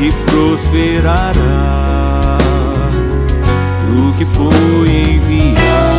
e prosperará que foi enviada.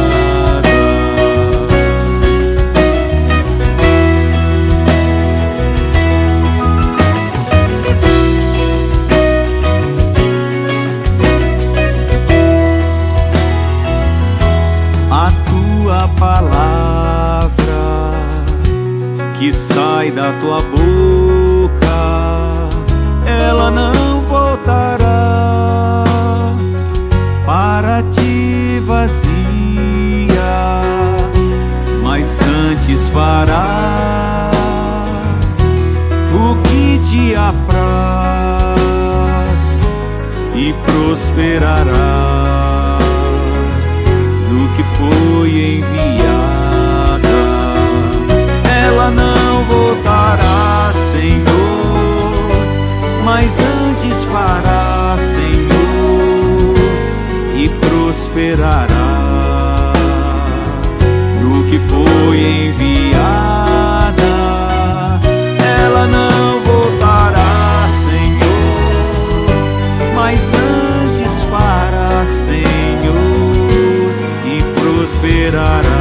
esperará.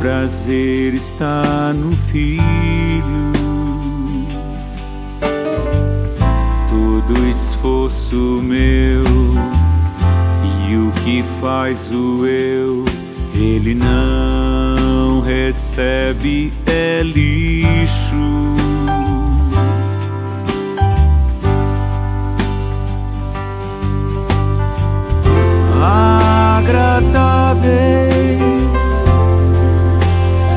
Prazer está no filho. Todo esforço meu e o que faz o eu, ele não recebe é lixo. agradável.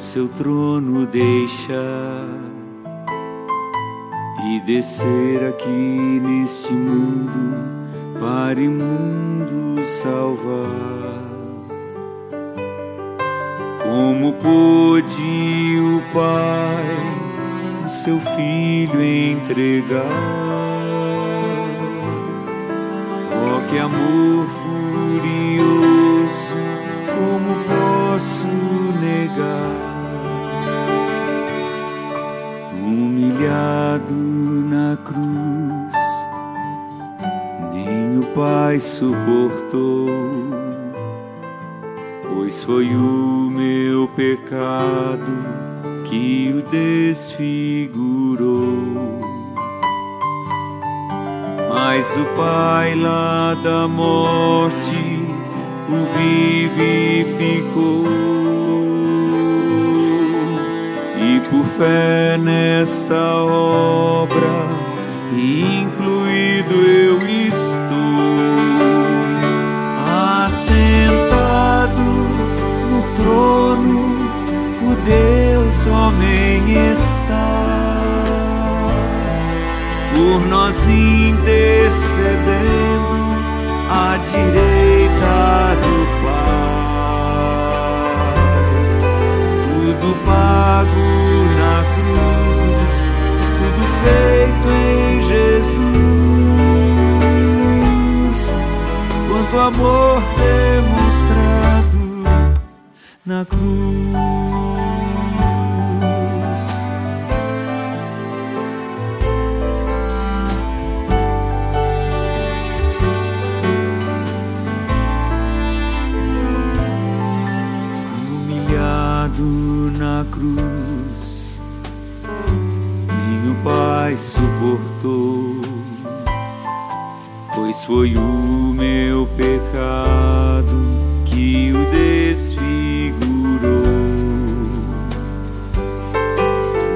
seu trono deixar e descer aqui neste mundo para imundo salvar? Como pôde o Pai o seu filho entregar? Oh, que amor furioso, como posso negar? Humilhado na cruz, nem o Pai suportou, pois foi o meu pecado que o desfigurou. Mas o Pai lá da morte o vivificou. Fé nesta obra, incluído eu estou, assentado no trono, o Deus homem está. Por nós intercedendo à direita do Pai. Tudo pago tudo feito em Jesus. Quanto amor demonstrado na cruz. suportou, pois foi o meu pecado que o desfigurou.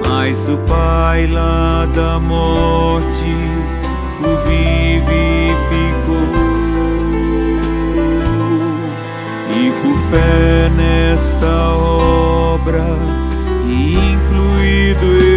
Mas o Pai lá da morte o vivificou e por fé nesta obra incluído eu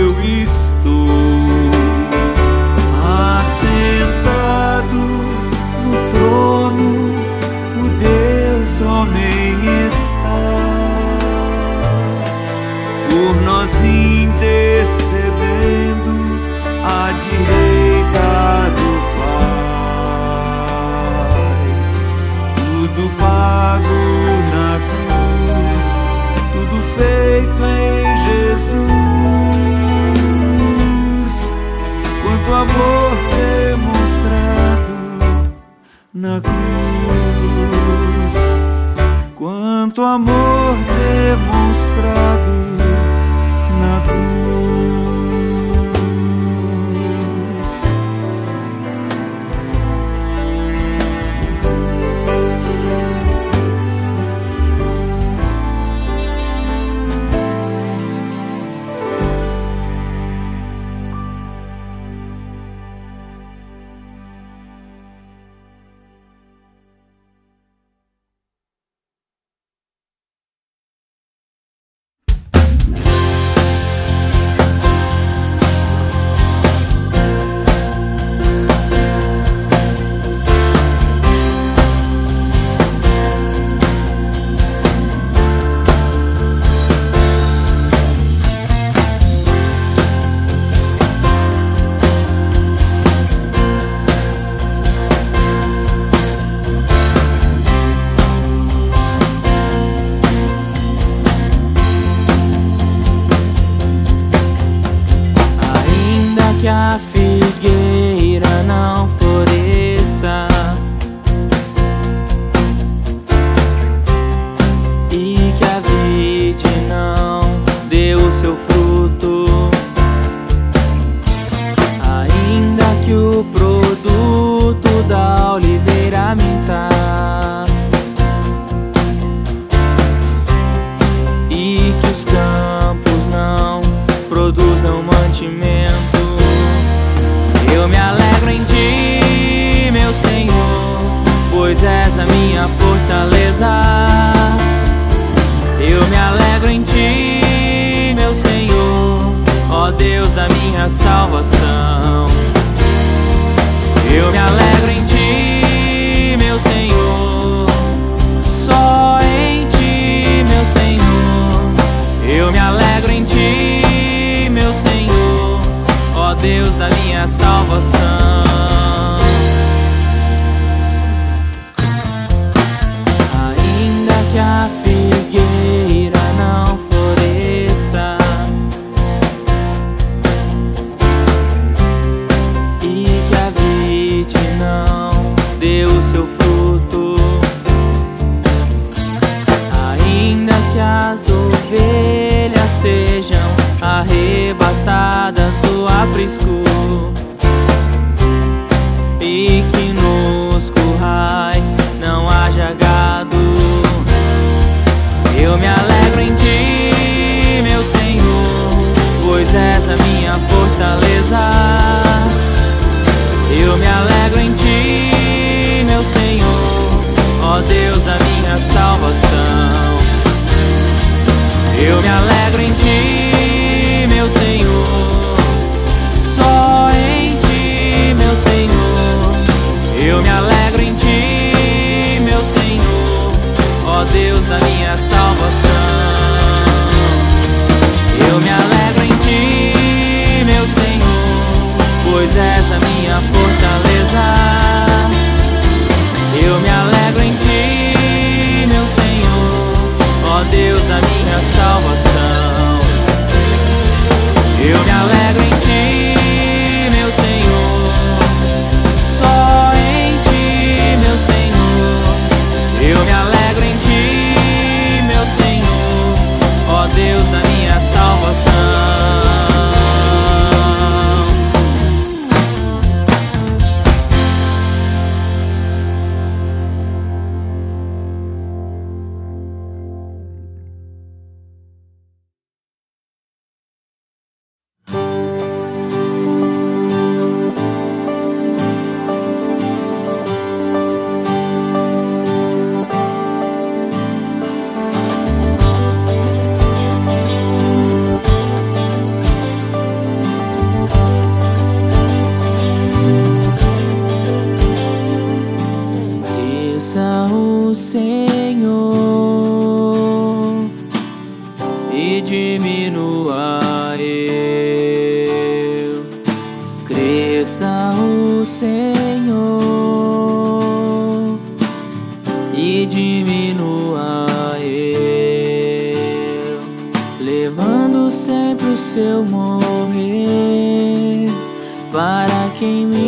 para que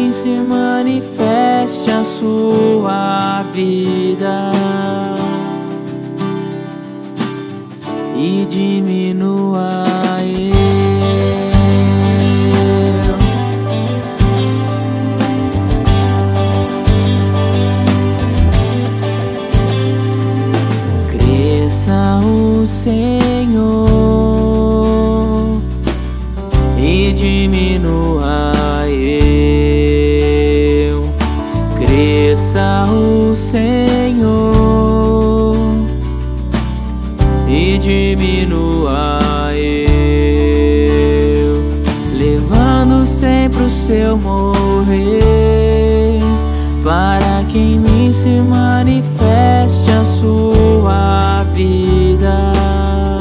vida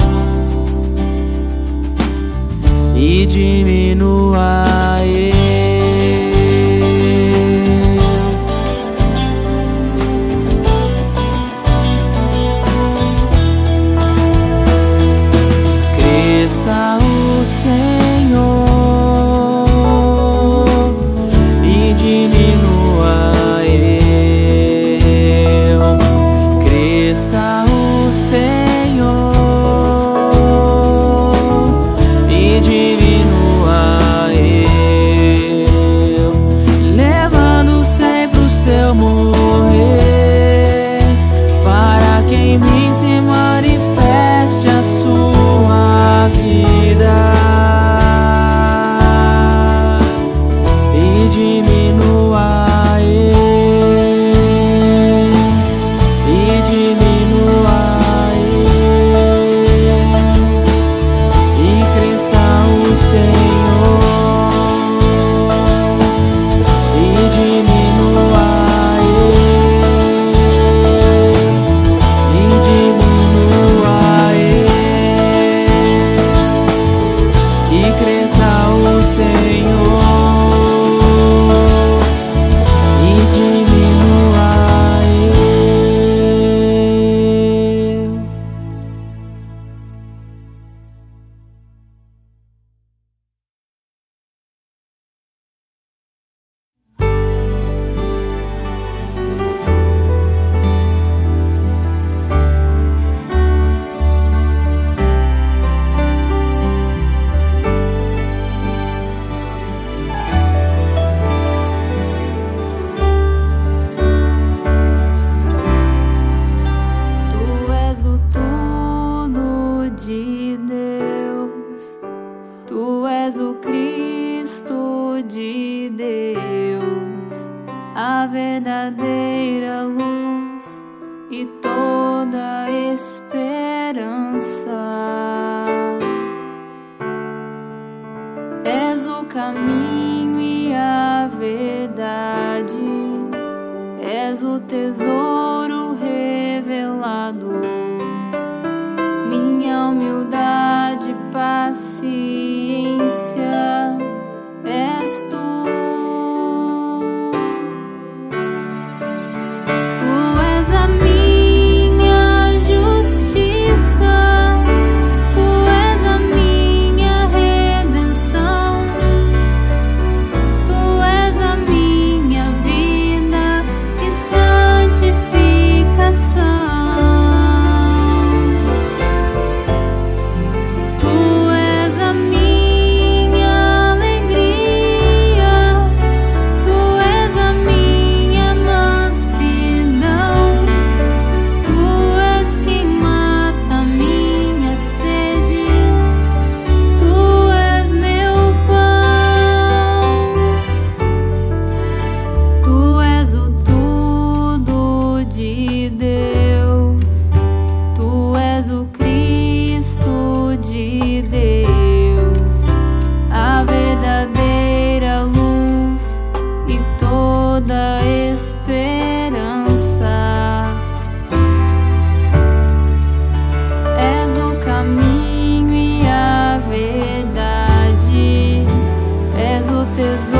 e de mim. tes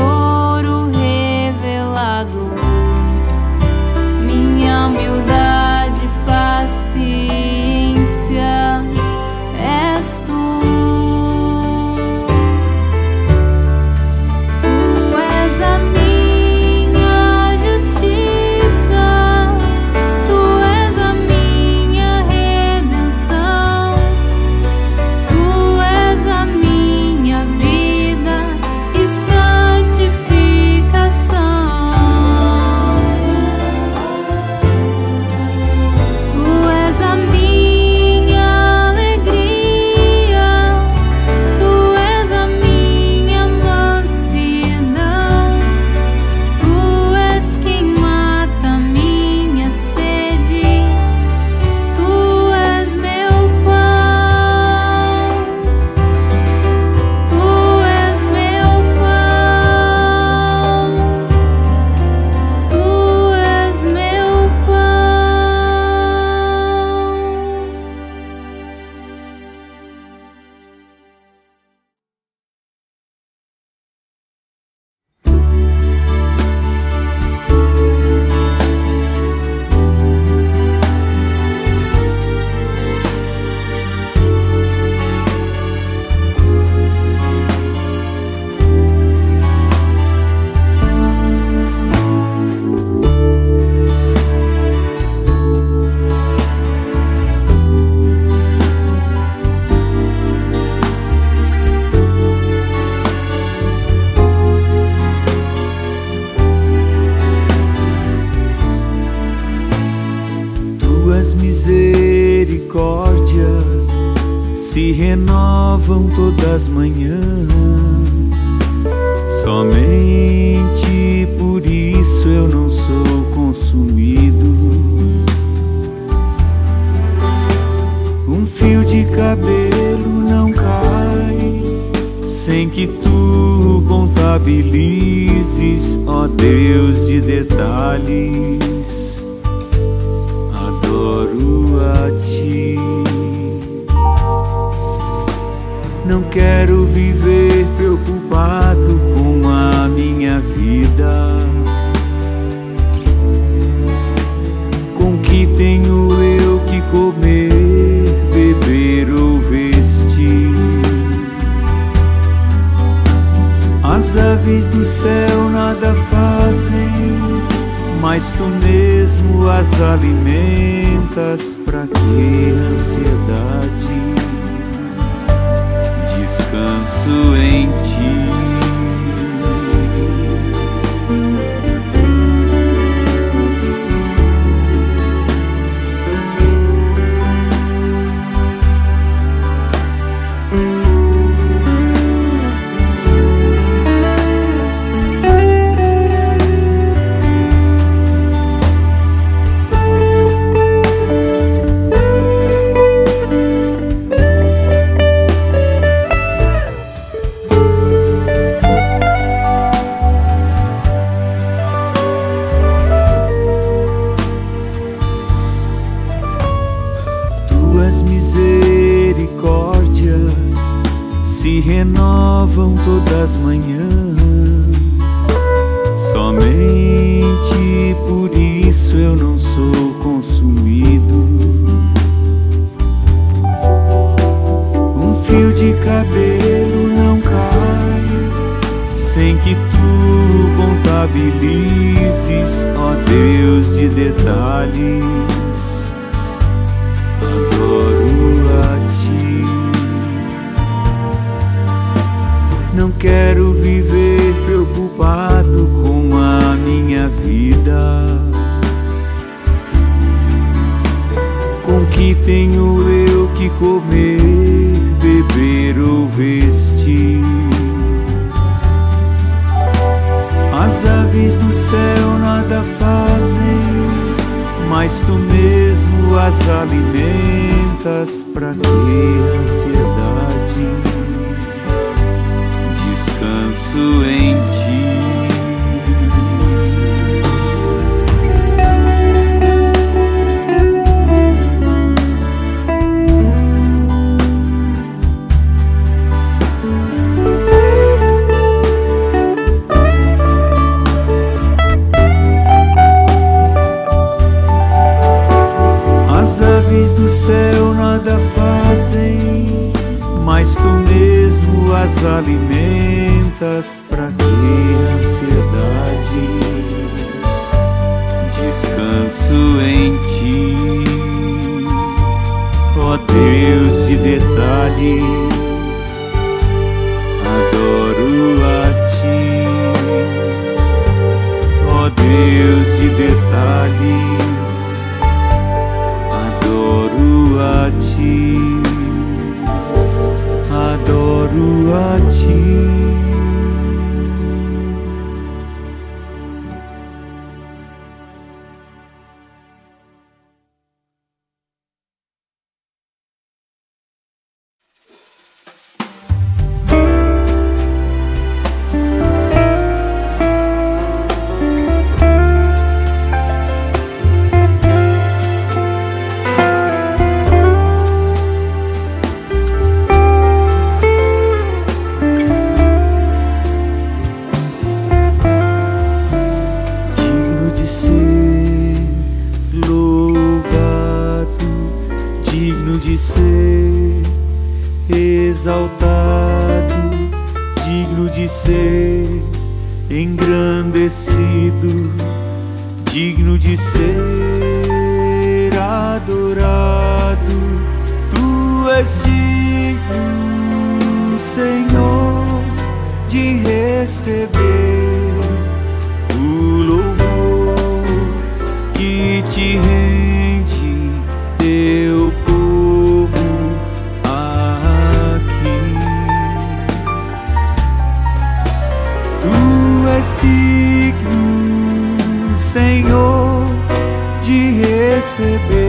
mas tu mesmo as alimentas. Pra que ansiedade? Descanso em ti. Sou consumido. Um fio de cabelo não cai sem que tu contabilizes, ó Deus de detalhes. Adoro a ti. Não quero viver tenho eu que comer, beber ou vestir? As aves do céu nada fazem, mas tu mesmo as alimentas. Pra que ansiedade? Descanso em aves do céu nada fazem, mas tu mesmo as alimentas. Pra que ansiedade? Descanso em ti, ó Deus de detalhes. Adoro a ti, ó Deus de detalhes adoro a exaltado, digno de ser engrandecido, digno de ser adorado. Tu és digno, Senhor, de receber o louvor que te rende perceber.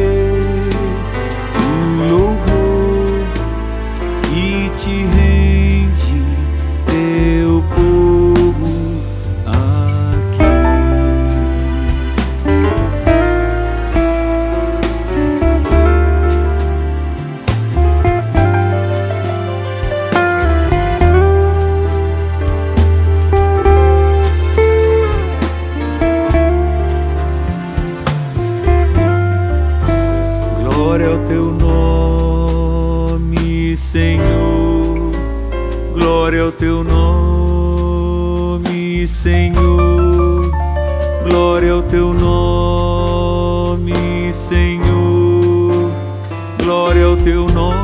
Glória ao teu nome, Senhor. Glória ao teu nome, Senhor. Glória ao teu nome.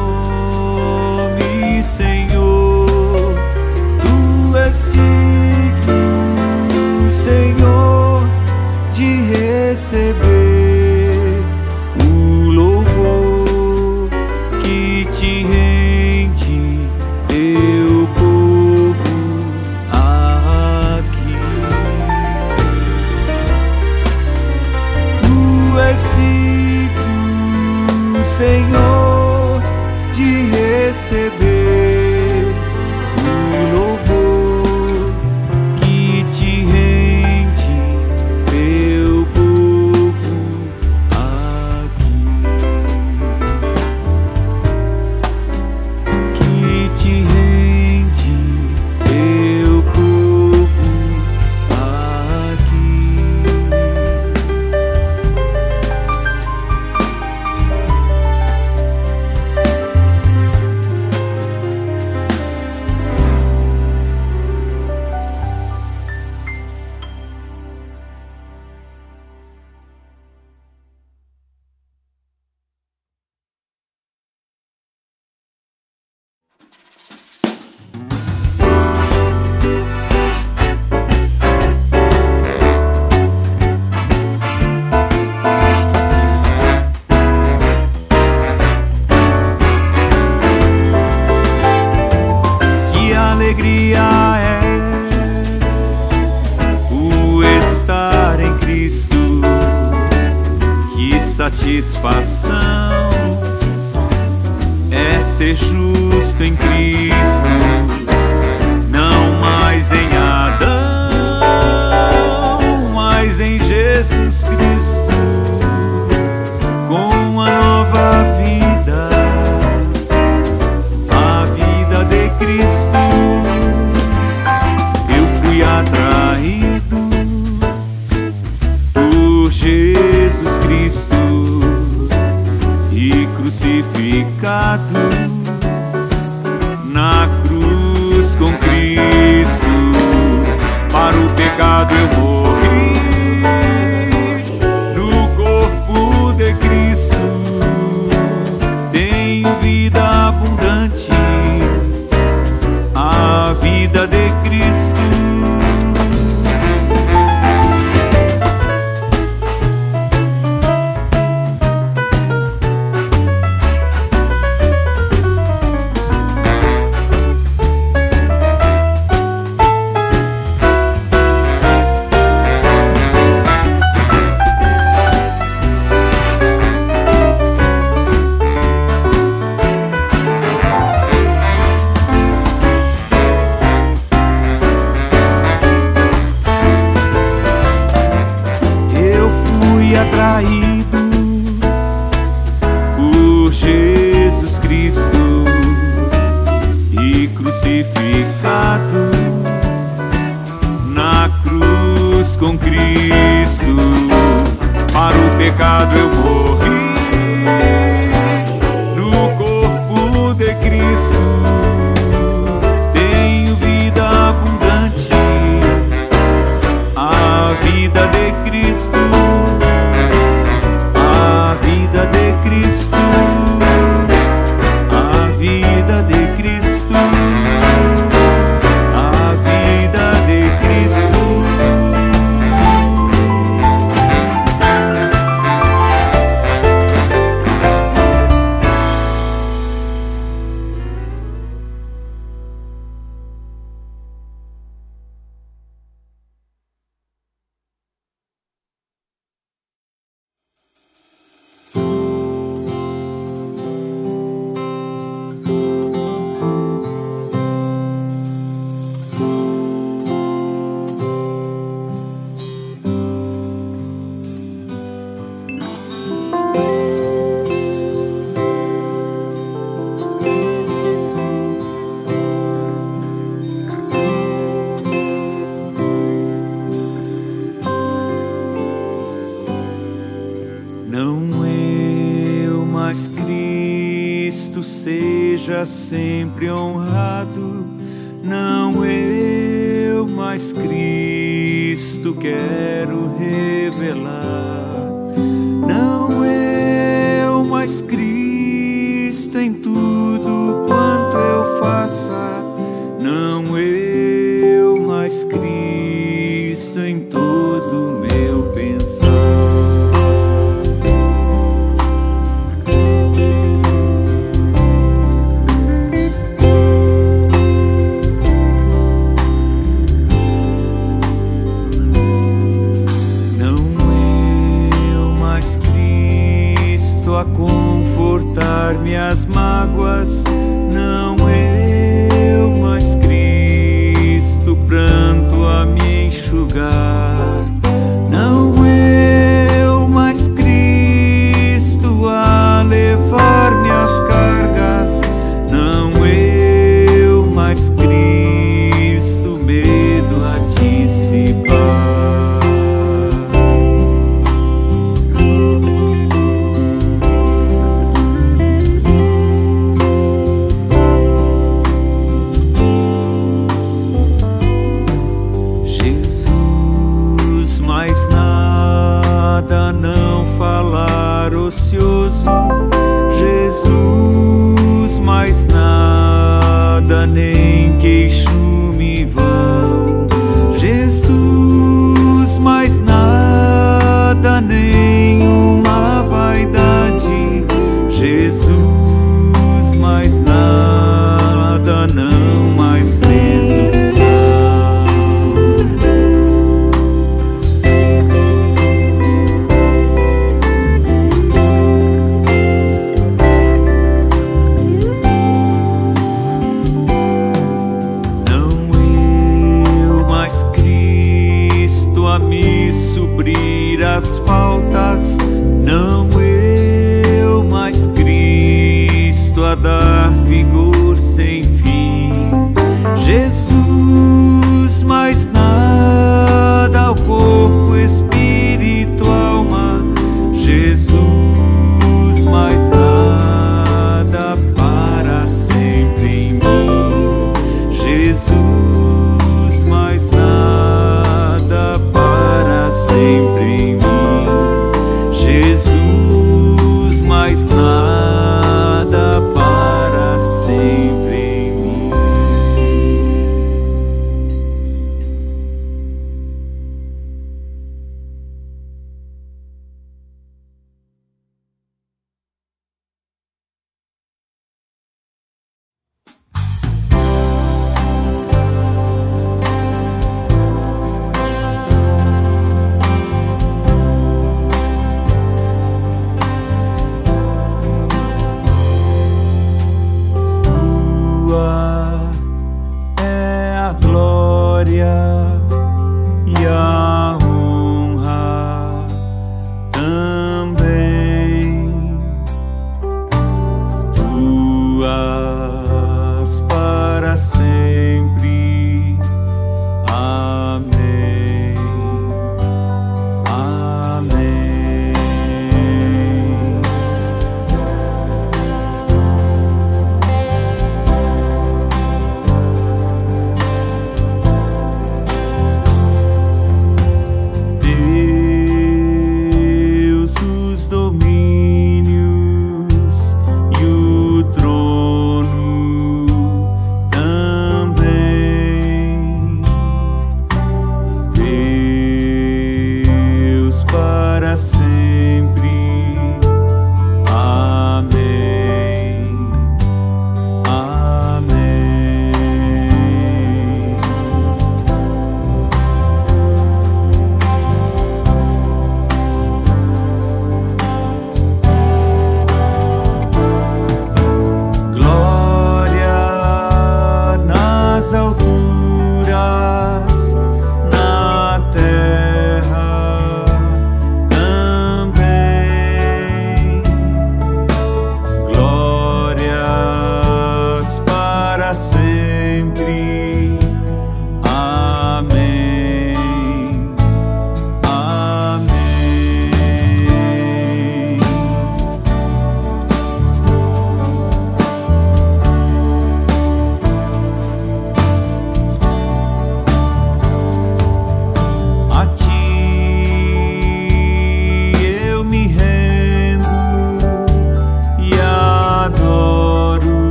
Não eu, mas Cristo em tudo falar